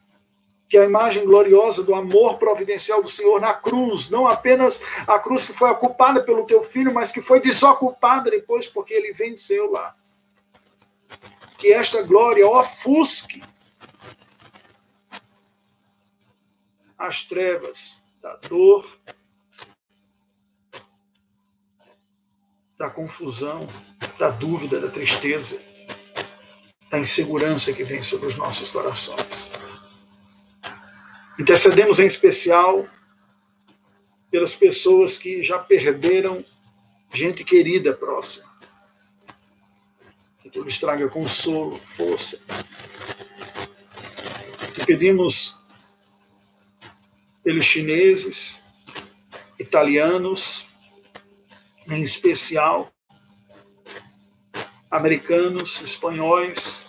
[SPEAKER 1] que a imagem gloriosa do amor providencial do Senhor na cruz, não apenas a cruz que foi ocupada pelo teu filho, mas que foi desocupada depois porque ele venceu lá. Que esta glória ofusque as trevas da dor, da confusão, da dúvida, da tristeza, da insegurança que vem sobre os nossos corações. Intercedemos em especial pelas pessoas que já perderam gente querida próxima. Que tu lhes traga consolo, força. E pedimos pelos chineses, italianos, em especial, americanos, espanhóis,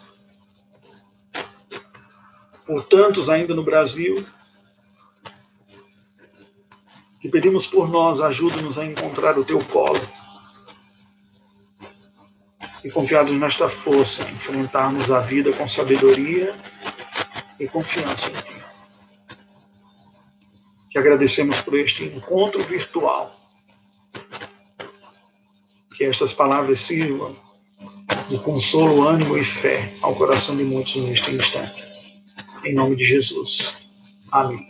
[SPEAKER 1] por tantos ainda no Brasil, que pedimos por nós, ajuda-nos a encontrar o teu colo. E confiados nesta força, enfrentarmos a vida com sabedoria e confiança em ti que agradecemos por este encontro virtual. Que estas palavras sirvam de consolo, ânimo e fé ao coração de muitos neste instante. Em nome de Jesus. Amém.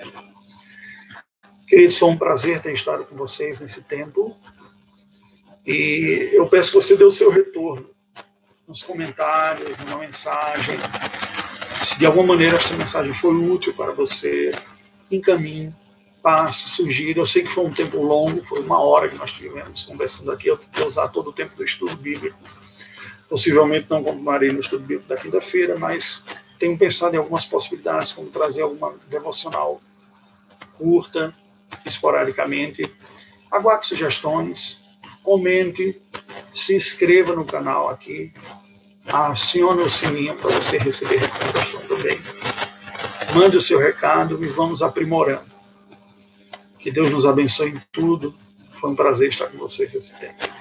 [SPEAKER 1] Queridos, foi um prazer ter estado com vocês nesse tempo. E eu peço que você dê o seu retorno nos comentários, numa mensagem. Se de alguma maneira esta mensagem foi útil para você, encaminhe passe, sugira. Eu sei que foi um tempo longo, foi uma hora que nós tivemos conversando aqui. Eu tentei usar todo o tempo do estudo bíblico. Possivelmente não continuarei no estudo bíblico da quinta-feira, mas tenho pensado em algumas possibilidades, como trazer alguma devocional curta, esporadicamente. Aguarde sugestões, comente, se inscreva no canal aqui, acione o sininho para você receber recomendação também. Mande o seu recado e vamos aprimorando. Que Deus nos abençoe em tudo. Foi um prazer estar com vocês esse tempo.